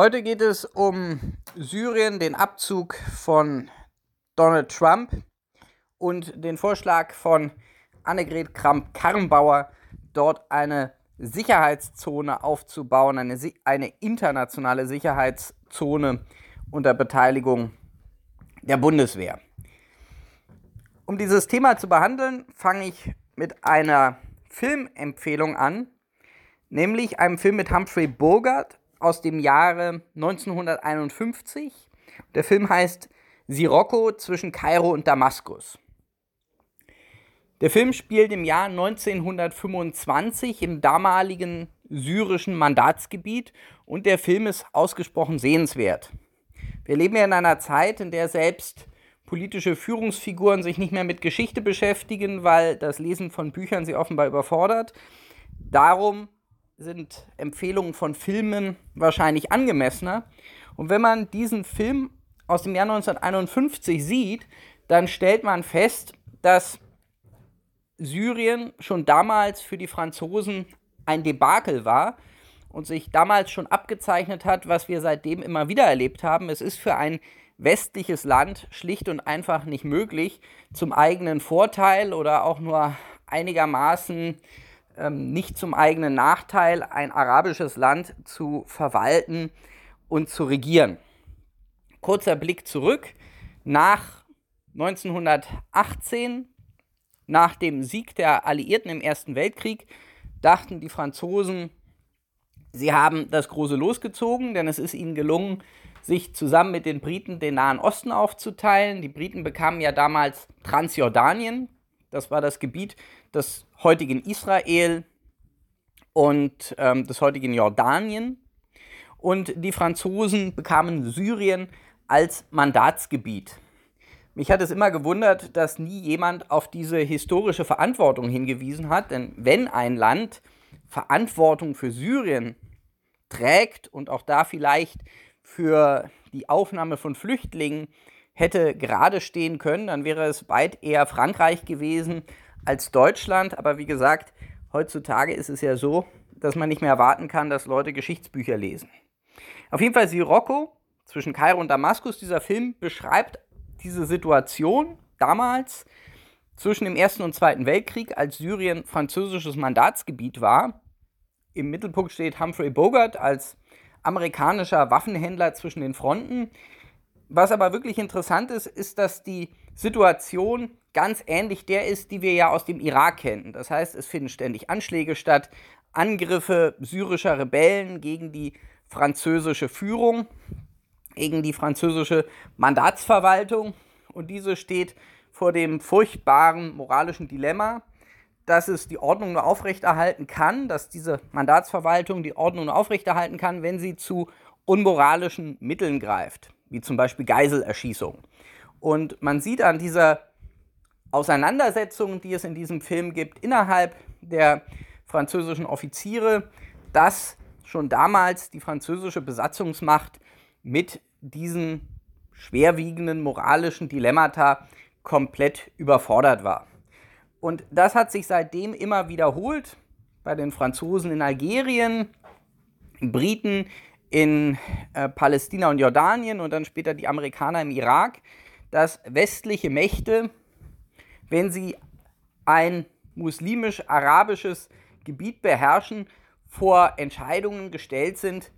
Heute geht es um Syrien, den Abzug von Donald Trump und den Vorschlag von Annegret Kramp-Karrenbauer, dort eine Sicherheitszone aufzubauen, eine, eine internationale Sicherheitszone unter Beteiligung der Bundeswehr. Um dieses Thema zu behandeln, fange ich mit einer Filmempfehlung an, nämlich einem Film mit Humphrey Bogart aus dem Jahre 1951. Der Film heißt Sirocco zwischen Kairo und Damaskus. Der Film spielt im Jahr 1925 im damaligen syrischen Mandatsgebiet und der Film ist ausgesprochen sehenswert. Wir leben ja in einer Zeit, in der selbst politische Führungsfiguren sich nicht mehr mit Geschichte beschäftigen, weil das Lesen von Büchern sie offenbar überfordert. Darum sind Empfehlungen von Filmen wahrscheinlich angemessener. Und wenn man diesen Film aus dem Jahr 1951 sieht, dann stellt man fest, dass Syrien schon damals für die Franzosen ein Debakel war und sich damals schon abgezeichnet hat, was wir seitdem immer wieder erlebt haben. Es ist für ein westliches Land schlicht und einfach nicht möglich, zum eigenen Vorteil oder auch nur einigermaßen ähm, nicht zum eigenen Nachteil ein arabisches Land zu verwalten und zu regieren. Kurzer Blick zurück. Nach 1918, nach dem Sieg der Alliierten im Ersten Weltkrieg, dachten die Franzosen, sie haben das große losgezogen, denn es ist ihnen gelungen, sich zusammen mit den Briten den Nahen Osten aufzuteilen. Die Briten bekamen ja damals Transjordanien, das war das Gebiet des heutigen Israel und ähm, des heutigen Jordanien. Und die Franzosen bekamen Syrien als Mandatsgebiet. Mich hat es immer gewundert, dass nie jemand auf diese historische Verantwortung hingewiesen hat, denn wenn ein Land Verantwortung für Syrien trägt und auch da vielleicht für die Aufnahme von Flüchtlingen hätte gerade stehen können, dann wäre es weit eher Frankreich gewesen als Deutschland. Aber wie gesagt, heutzutage ist es ja so, dass man nicht mehr erwarten kann, dass Leute Geschichtsbücher lesen. Auf jeden Fall Sirocco zwischen Kairo und Damaskus, dieser Film beschreibt diese Situation damals zwischen dem Ersten und Zweiten Weltkrieg, als Syrien französisches Mandatsgebiet war. Im Mittelpunkt steht Humphrey Bogart als amerikanischer Waffenhändler zwischen den Fronten. Was aber wirklich interessant ist, ist, dass die Situation ganz ähnlich der ist, die wir ja aus dem Irak kennen. Das heißt, es finden ständig Anschläge statt, Angriffe syrischer Rebellen gegen die französische Führung, gegen die französische Mandatsverwaltung. Und diese steht vor dem furchtbaren moralischen Dilemma, dass es die Ordnung nur aufrechterhalten kann, dass diese Mandatsverwaltung die Ordnung nur aufrechterhalten kann, wenn sie zu unmoralischen Mitteln greift wie zum Beispiel Geiselerschießung. Und man sieht an dieser Auseinandersetzung, die es in diesem Film gibt, innerhalb der französischen Offiziere, dass schon damals die französische Besatzungsmacht mit diesen schwerwiegenden moralischen Dilemmata komplett überfordert war. Und das hat sich seitdem immer wiederholt bei den Franzosen in Algerien, Briten in äh, Palästina und Jordanien und dann später die Amerikaner im Irak, dass westliche Mächte, wenn sie ein muslimisch-arabisches Gebiet beherrschen, vor Entscheidungen gestellt sind,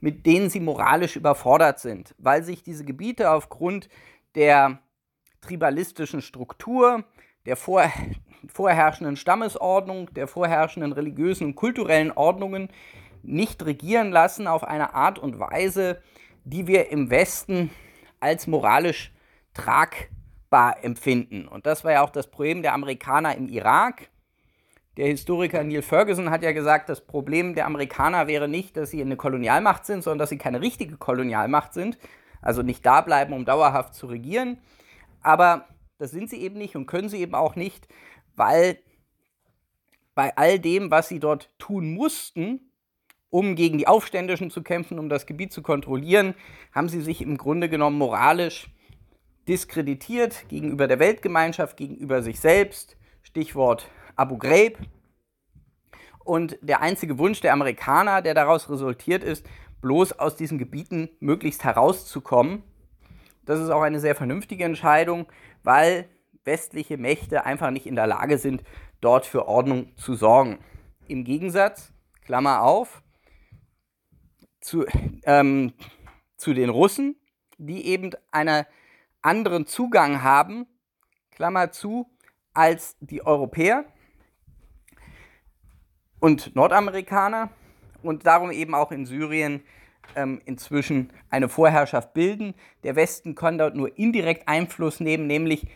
mit denen sie moralisch überfordert sind, weil sich diese Gebiete aufgrund der tribalistischen Struktur, der vor, vorherrschenden Stammesordnung, der vorherrschenden religiösen und kulturellen Ordnungen nicht regieren lassen auf eine Art und Weise, die wir im Westen als moralisch tragbar empfinden. Und das war ja auch das Problem der Amerikaner im Irak. Der Historiker Neil Ferguson hat ja gesagt, das Problem der Amerikaner wäre nicht, dass sie eine Kolonialmacht sind, sondern dass sie keine richtige Kolonialmacht sind. Also nicht da bleiben, um dauerhaft zu regieren. Aber das sind sie eben nicht und können sie eben auch nicht, weil bei all dem, was sie dort tun mussten, um gegen die Aufständischen zu kämpfen, um das Gebiet zu kontrollieren, haben sie sich im Grunde genommen moralisch diskreditiert gegenüber der Weltgemeinschaft, gegenüber sich selbst. Stichwort Abu Ghraib. Und der einzige Wunsch der Amerikaner, der daraus resultiert ist, bloß aus diesen Gebieten möglichst herauszukommen. Das ist auch eine sehr vernünftige Entscheidung, weil westliche Mächte einfach nicht in der Lage sind, dort für Ordnung zu sorgen. Im Gegensatz, Klammer auf, zu, ähm, zu den Russen, die eben einen anderen Zugang haben, Klammer zu, als die Europäer und Nordamerikaner und darum eben auch in Syrien ähm, inzwischen eine Vorherrschaft bilden. Der Westen kann dort nur indirekt Einfluss nehmen, nämlich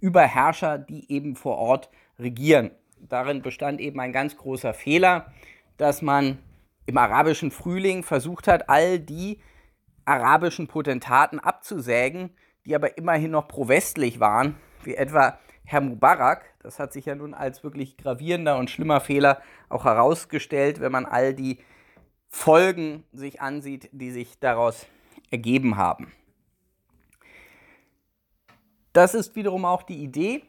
über Herrscher, die eben vor Ort regieren. Darin bestand eben ein ganz großer Fehler, dass man im arabischen Frühling versucht hat, all die arabischen Potentaten abzusägen, die aber immerhin noch pro-westlich waren, wie etwa Herr Mubarak. Das hat sich ja nun als wirklich gravierender und schlimmer Fehler auch herausgestellt, wenn man all die Folgen sich ansieht, die sich daraus ergeben haben. Das ist wiederum auch die Idee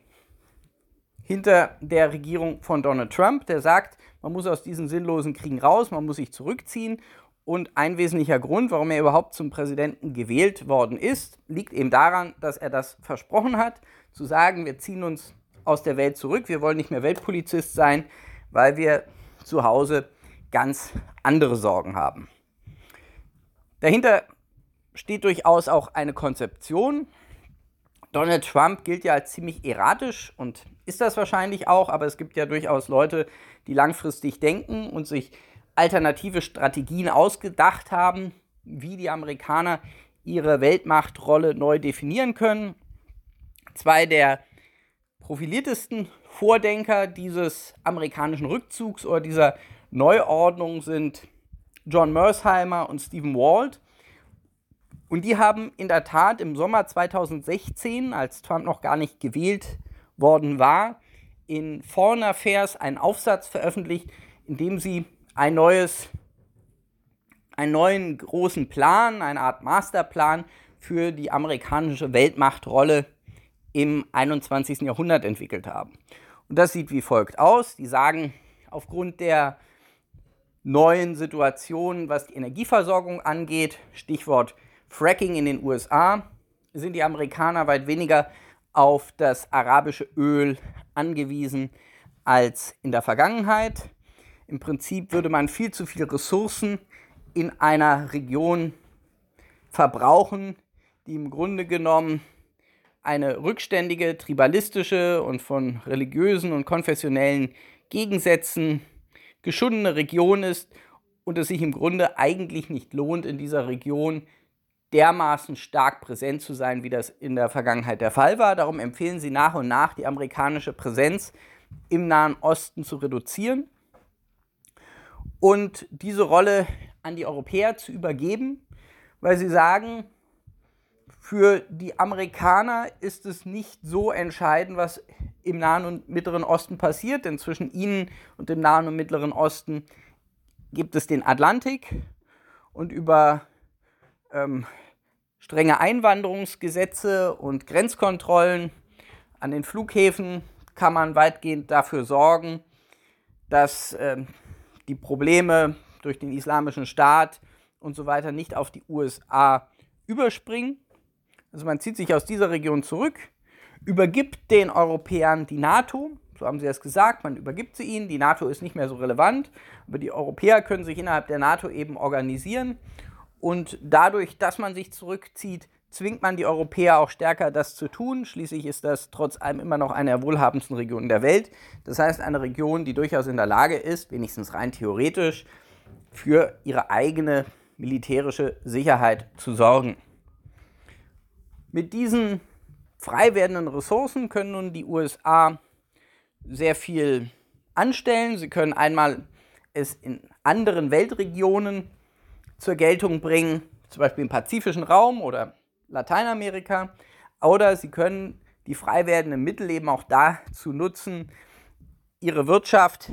hinter der Regierung von Donald Trump, der sagt, man muss aus diesen sinnlosen Kriegen raus, man muss sich zurückziehen. Und ein wesentlicher Grund, warum er überhaupt zum Präsidenten gewählt worden ist, liegt eben daran, dass er das versprochen hat, zu sagen, wir ziehen uns aus der Welt zurück, wir wollen nicht mehr Weltpolizist sein, weil wir zu Hause ganz andere Sorgen haben. Dahinter steht durchaus auch eine Konzeption. Donald Trump gilt ja als ziemlich erratisch und ist das wahrscheinlich auch, aber es gibt ja durchaus Leute, die langfristig denken und sich alternative Strategien ausgedacht haben, wie die Amerikaner ihre Weltmachtrolle neu definieren können. Zwei der profiliertesten Vordenker dieses amerikanischen Rückzugs oder dieser Neuordnung sind John Mersheimer und Stephen Walt. Und die haben in der Tat im Sommer 2016, als Trump noch gar nicht gewählt worden war, in Foreign Affairs einen Aufsatz veröffentlicht, in dem sie ein neues, einen neuen großen Plan, eine Art Masterplan für die amerikanische Weltmachtrolle im 21. Jahrhundert entwickelt haben. Und das sieht wie folgt aus. Die sagen, aufgrund der neuen Situation, was die Energieversorgung angeht, Stichwort Fracking in den USA, sind die Amerikaner weit weniger auf das arabische Öl angewiesen als in der Vergangenheit. Im Prinzip würde man viel zu viele Ressourcen in einer Region verbrauchen, die im Grunde genommen eine rückständige, tribalistische und von religiösen und konfessionellen Gegensätzen geschundene Region ist und es sich im Grunde eigentlich nicht lohnt, in dieser Region dermaßen stark präsent zu sein, wie das in der Vergangenheit der Fall war. Darum empfehlen sie nach und nach, die amerikanische Präsenz im Nahen Osten zu reduzieren und diese Rolle an die Europäer zu übergeben, weil sie sagen, für die Amerikaner ist es nicht so entscheidend, was im Nahen und Mittleren Osten passiert, denn zwischen ihnen und dem Nahen und Mittleren Osten gibt es den Atlantik und über ähm, strenge Einwanderungsgesetze und Grenzkontrollen an den Flughäfen kann man weitgehend dafür sorgen, dass ähm, die Probleme durch den islamischen Staat und so weiter nicht auf die USA überspringen. Also man zieht sich aus dieser Region zurück, übergibt den Europäern die NATO, so haben sie es gesagt, man übergibt sie ihnen, die NATO ist nicht mehr so relevant, aber die Europäer können sich innerhalb der NATO eben organisieren und dadurch, dass man sich zurückzieht, zwingt man die Europäer auch stärker, das zu tun. Schließlich ist das trotz allem immer noch eine der wohlhabendsten Regionen der Welt. Das heißt, eine Region, die durchaus in der Lage ist, wenigstens rein theoretisch, für ihre eigene militärische Sicherheit zu sorgen. Mit diesen frei werdenden Ressourcen können nun die USA sehr viel anstellen. Sie können einmal es in anderen Weltregionen zur Geltung bringen, zum Beispiel im pazifischen Raum oder Lateinamerika. Oder sie können die frei werdenden Mittel eben auch dazu nutzen, ihre Wirtschaft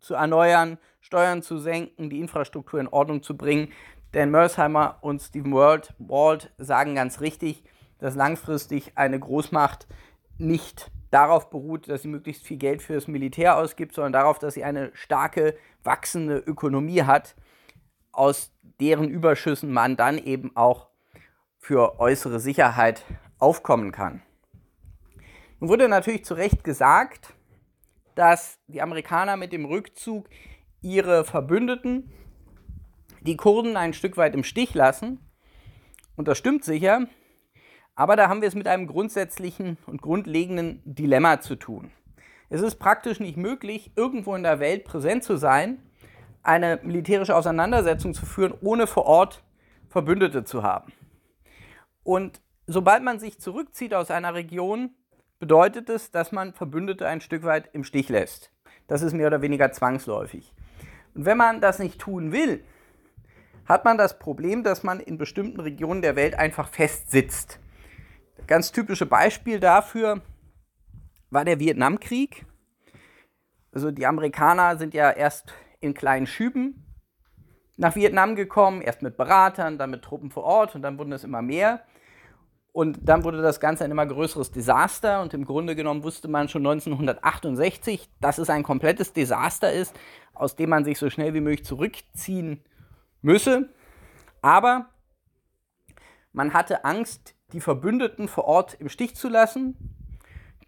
zu erneuern, Steuern zu senken, die Infrastruktur in Ordnung zu bringen. Denn Mersheimer und Stephen Walt, Walt sagen ganz richtig, dass langfristig eine Großmacht nicht darauf beruht, dass sie möglichst viel Geld für das Militär ausgibt, sondern darauf, dass sie eine starke, wachsende Ökonomie hat, aus deren Überschüssen man dann eben auch für äußere Sicherheit aufkommen kann. Nun wurde natürlich zu Recht gesagt, dass die Amerikaner mit dem Rückzug ihre Verbündeten, die Kurden, ein Stück weit im Stich lassen. Und das stimmt sicher. Aber da haben wir es mit einem grundsätzlichen und grundlegenden Dilemma zu tun. Es ist praktisch nicht möglich, irgendwo in der Welt präsent zu sein, eine militärische Auseinandersetzung zu führen, ohne vor Ort Verbündete zu haben. Und sobald man sich zurückzieht aus einer Region, bedeutet es, dass man Verbündete ein Stück weit im Stich lässt. Das ist mehr oder weniger zwangsläufig. Und wenn man das nicht tun will, hat man das Problem, dass man in bestimmten Regionen der Welt einfach festsitzt. Ganz typische Beispiel dafür war der Vietnamkrieg. Also die Amerikaner sind ja erst in kleinen Schüben nach Vietnam gekommen, erst mit Beratern, dann mit Truppen vor Ort und dann wurden es immer mehr. Und dann wurde das Ganze ein immer größeres Desaster und im Grunde genommen wusste man schon 1968, dass es ein komplettes Desaster ist, aus dem man sich so schnell wie möglich zurückziehen müsse. Aber man hatte Angst, die Verbündeten vor Ort im Stich zu lassen.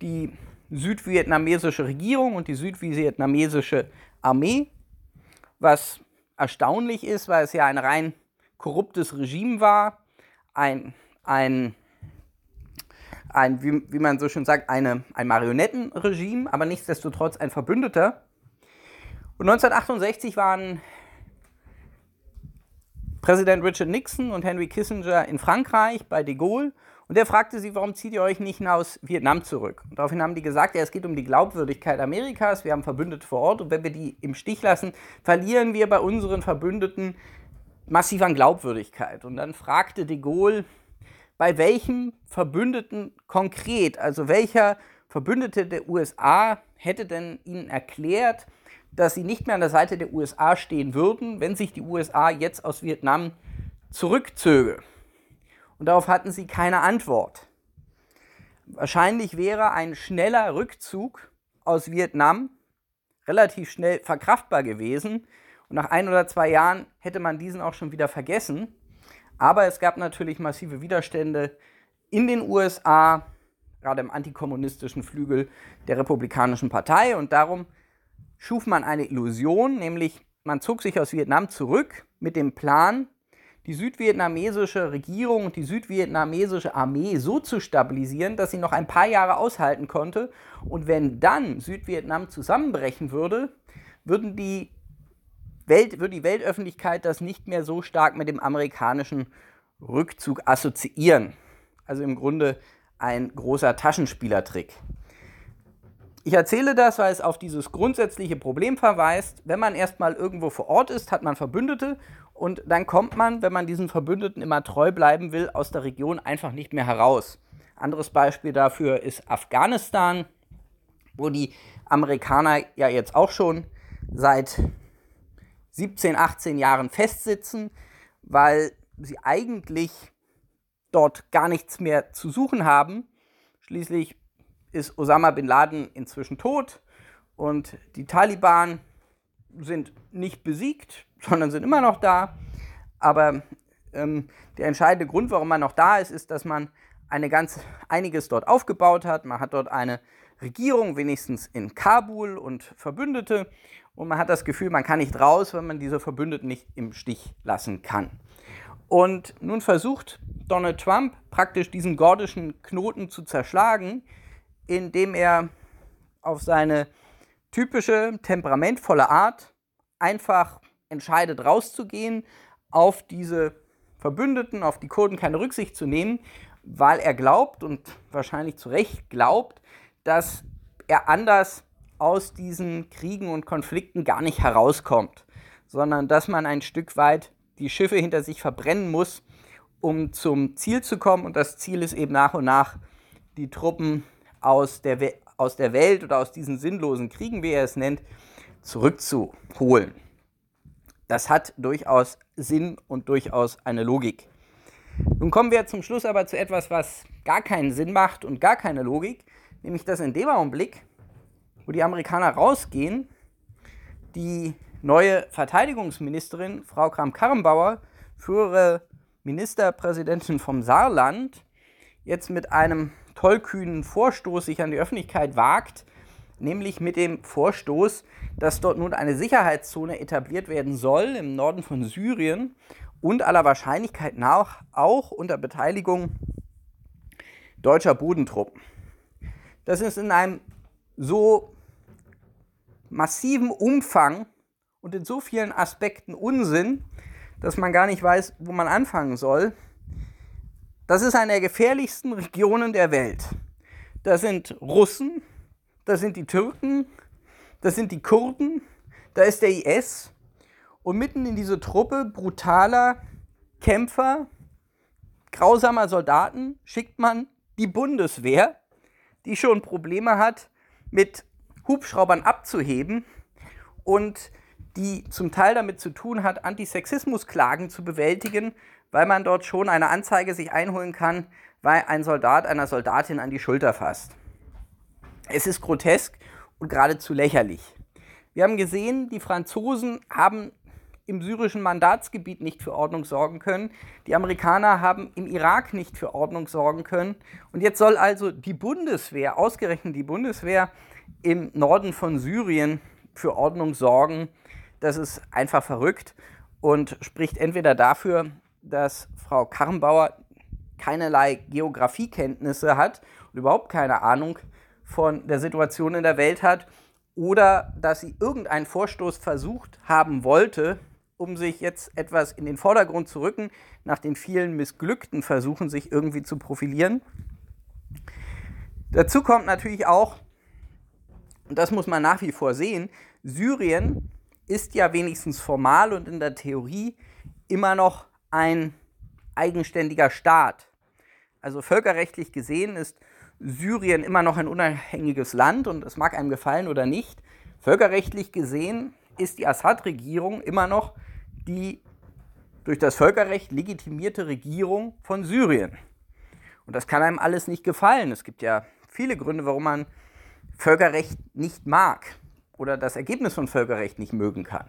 Die südvietnamesische Regierung und die südvietnamesische Armee, was erstaunlich ist, weil es ja ein rein korruptes Regime war, ein, ein ein, wie, wie man so schön sagt, eine, ein Marionettenregime, aber nichtsdestotrotz ein Verbündeter. Und 1968 waren Präsident Richard Nixon und Henry Kissinger in Frankreich bei de Gaulle und der fragte sie, warum zieht ihr euch nicht aus Vietnam zurück? Und daraufhin haben die gesagt, ja, es geht um die Glaubwürdigkeit Amerikas, wir haben Verbündete vor Ort und wenn wir die im Stich lassen, verlieren wir bei unseren Verbündeten massiv an Glaubwürdigkeit. Und dann fragte de Gaulle, bei welchem Verbündeten konkret, also welcher Verbündete der USA hätte denn ihnen erklärt, dass sie nicht mehr an der Seite der USA stehen würden, wenn sich die USA jetzt aus Vietnam zurückzöge. Und darauf hatten sie keine Antwort. Wahrscheinlich wäre ein schneller Rückzug aus Vietnam relativ schnell verkraftbar gewesen. Und nach ein oder zwei Jahren hätte man diesen auch schon wieder vergessen. Aber es gab natürlich massive Widerstände in den USA, gerade im antikommunistischen Flügel der Republikanischen Partei. Und darum schuf man eine Illusion, nämlich man zog sich aus Vietnam zurück mit dem Plan, die südvietnamesische Regierung und die südvietnamesische Armee so zu stabilisieren, dass sie noch ein paar Jahre aushalten konnte. Und wenn dann Südvietnam zusammenbrechen würde, würden die Welt, würde die Weltöffentlichkeit das nicht mehr so stark mit dem amerikanischen Rückzug assoziieren. Also im Grunde ein großer Taschenspielertrick. Ich erzähle das, weil es auf dieses grundsätzliche Problem verweist. Wenn man erstmal irgendwo vor Ort ist, hat man Verbündete und dann kommt man, wenn man diesen Verbündeten immer treu bleiben will, aus der Region einfach nicht mehr heraus. Anderes Beispiel dafür ist Afghanistan, wo die Amerikaner ja jetzt auch schon seit 17, 18 Jahren festsitzen, weil sie eigentlich dort gar nichts mehr zu suchen haben. Schließlich ist Osama bin Laden inzwischen tot und die Taliban sind nicht besiegt, sondern sind immer noch da. Aber ähm, der entscheidende Grund, warum man noch da ist, ist, dass man eine ganz, einiges dort aufgebaut hat. Man hat dort eine Regierung, wenigstens in Kabul und Verbündete und man hat das Gefühl, man kann nicht raus, wenn man diese Verbündeten nicht im Stich lassen kann. Und nun versucht Donald Trump praktisch diesen gordischen Knoten zu zerschlagen, indem er auf seine typische temperamentvolle Art einfach entscheidet, rauszugehen, auf diese Verbündeten, auf die Kurden keine Rücksicht zu nehmen, weil er glaubt und wahrscheinlich zu Recht glaubt, dass er anders aus diesen Kriegen und Konflikten gar nicht herauskommt, sondern dass man ein Stück weit die Schiffe hinter sich verbrennen muss, um zum Ziel zu kommen. Und das Ziel ist eben nach und nach, die Truppen aus der, We aus der Welt oder aus diesen sinnlosen Kriegen, wie er es nennt, zurückzuholen. Das hat durchaus Sinn und durchaus eine Logik. Nun kommen wir zum Schluss aber zu etwas, was gar keinen Sinn macht und gar keine Logik, nämlich dass in dem Augenblick, wo die Amerikaner rausgehen, die neue Verteidigungsministerin, Frau Kram-Karrenbauer, frühere Ministerpräsidentin vom Saarland, jetzt mit einem tollkühnen Vorstoß sich an die Öffentlichkeit wagt, nämlich mit dem Vorstoß, dass dort nun eine Sicherheitszone etabliert werden soll im Norden von Syrien und aller Wahrscheinlichkeit nach auch unter Beteiligung deutscher Bodentruppen. Das ist in einem so massiven Umfang und in so vielen Aspekten Unsinn, dass man gar nicht weiß, wo man anfangen soll. Das ist eine der gefährlichsten Regionen der Welt. Da sind Russen, da sind die Türken, das sind die Kurden, da ist der IS und mitten in diese Truppe brutaler Kämpfer, grausamer Soldaten schickt man die Bundeswehr, die schon Probleme hat, mit Hubschraubern abzuheben und die zum Teil damit zu tun hat, Antisexismusklagen zu bewältigen, weil man dort schon eine Anzeige sich einholen kann, weil ein Soldat einer Soldatin an die Schulter fasst. Es ist grotesk und geradezu lächerlich. Wir haben gesehen, die Franzosen haben im syrischen Mandatsgebiet nicht für Ordnung sorgen können. Die Amerikaner haben im Irak nicht für Ordnung sorgen können. Und jetzt soll also die Bundeswehr, ausgerechnet die Bundeswehr im Norden von Syrien, für Ordnung sorgen. Das ist einfach verrückt und spricht entweder dafür, dass Frau Karrenbauer keinerlei Geografiekenntnisse hat und überhaupt keine Ahnung von der Situation in der Welt hat oder dass sie irgendeinen Vorstoß versucht haben wollte, um sich jetzt etwas in den Vordergrund zu rücken, nach den vielen missglückten Versuchen, sich irgendwie zu profilieren. Dazu kommt natürlich auch, und das muss man nach wie vor sehen, Syrien ist ja wenigstens formal und in der Theorie immer noch ein eigenständiger Staat. Also völkerrechtlich gesehen ist Syrien immer noch ein unabhängiges Land und es mag einem gefallen oder nicht. Völkerrechtlich gesehen ist die Assad-Regierung immer noch die durch das Völkerrecht legitimierte Regierung von Syrien. Und das kann einem alles nicht gefallen. Es gibt ja viele Gründe, warum man Völkerrecht nicht mag oder das Ergebnis von Völkerrecht nicht mögen kann.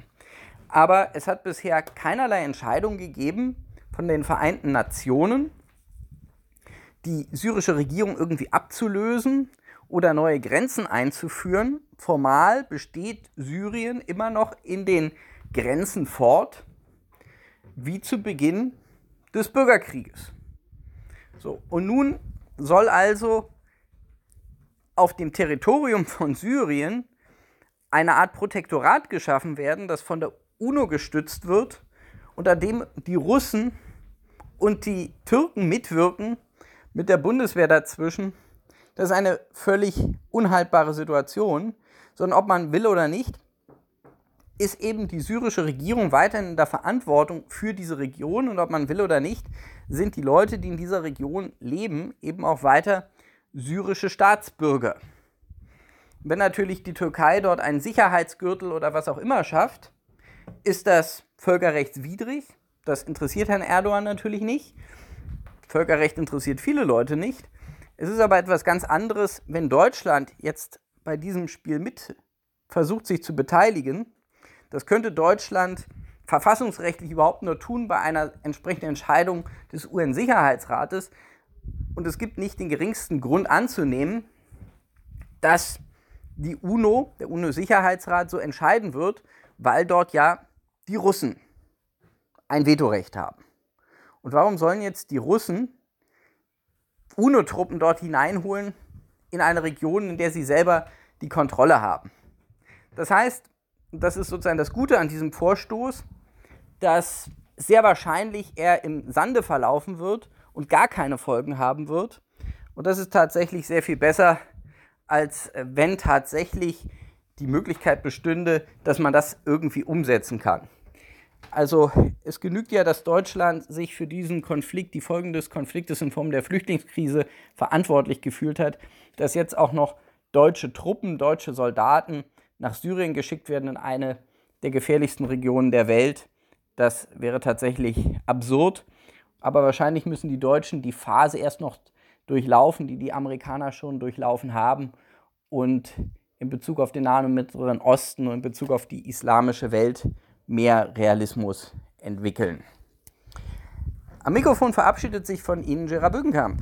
Aber es hat bisher keinerlei Entscheidung gegeben von den Vereinten Nationen, die syrische Regierung irgendwie abzulösen oder neue Grenzen einzuführen. Formal besteht Syrien immer noch in den Grenzen fort, wie zu Beginn des Bürgerkrieges. So, und nun soll also auf dem Territorium von Syrien eine Art Protektorat geschaffen werden, das von der UNO gestützt wird, unter dem die Russen und die Türken mitwirken, mit der Bundeswehr dazwischen. Das ist eine völlig unhaltbare Situation, sondern ob man will oder nicht, ist eben die syrische Regierung weiterhin in der Verantwortung für diese Region und ob man will oder nicht, sind die Leute, die in dieser Region leben, eben auch weiter syrische Staatsbürger. Wenn natürlich die Türkei dort einen Sicherheitsgürtel oder was auch immer schafft, ist das völkerrechtswidrig. Das interessiert Herrn Erdogan natürlich nicht. Völkerrecht interessiert viele Leute nicht. Es ist aber etwas ganz anderes, wenn Deutschland jetzt bei diesem Spiel mit versucht, sich zu beteiligen. Das könnte Deutschland verfassungsrechtlich überhaupt nur tun bei einer entsprechenden Entscheidung des UN-Sicherheitsrates. Und es gibt nicht den geringsten Grund anzunehmen, dass die UNO, der UNO-Sicherheitsrat, so entscheiden wird, weil dort ja die Russen ein Vetorecht haben. Und warum sollen jetzt die Russen UNO-Truppen dort hineinholen in eine Region, in der sie selber die Kontrolle haben? Das heißt, das ist sozusagen das Gute an diesem Vorstoß, dass sehr wahrscheinlich er im Sande verlaufen wird und gar keine Folgen haben wird. Und das ist tatsächlich sehr viel besser, als äh, wenn tatsächlich die Möglichkeit bestünde, dass man das irgendwie umsetzen kann. Also es genügt ja, dass Deutschland sich für diesen Konflikt, die Folgen des Konfliktes in Form der Flüchtlingskrise verantwortlich gefühlt hat, dass jetzt auch noch deutsche Truppen, deutsche Soldaten nach Syrien geschickt werden in eine der gefährlichsten Regionen der Welt. Das wäre tatsächlich absurd. Aber wahrscheinlich müssen die Deutschen die Phase erst noch durchlaufen, die die Amerikaner schon durchlaufen haben. Und in Bezug auf den Nahen und Mittleren Osten und in Bezug auf die islamische Welt mehr Realismus entwickeln. Am Mikrofon verabschiedet sich von Ihnen Gerard Bückenkamp.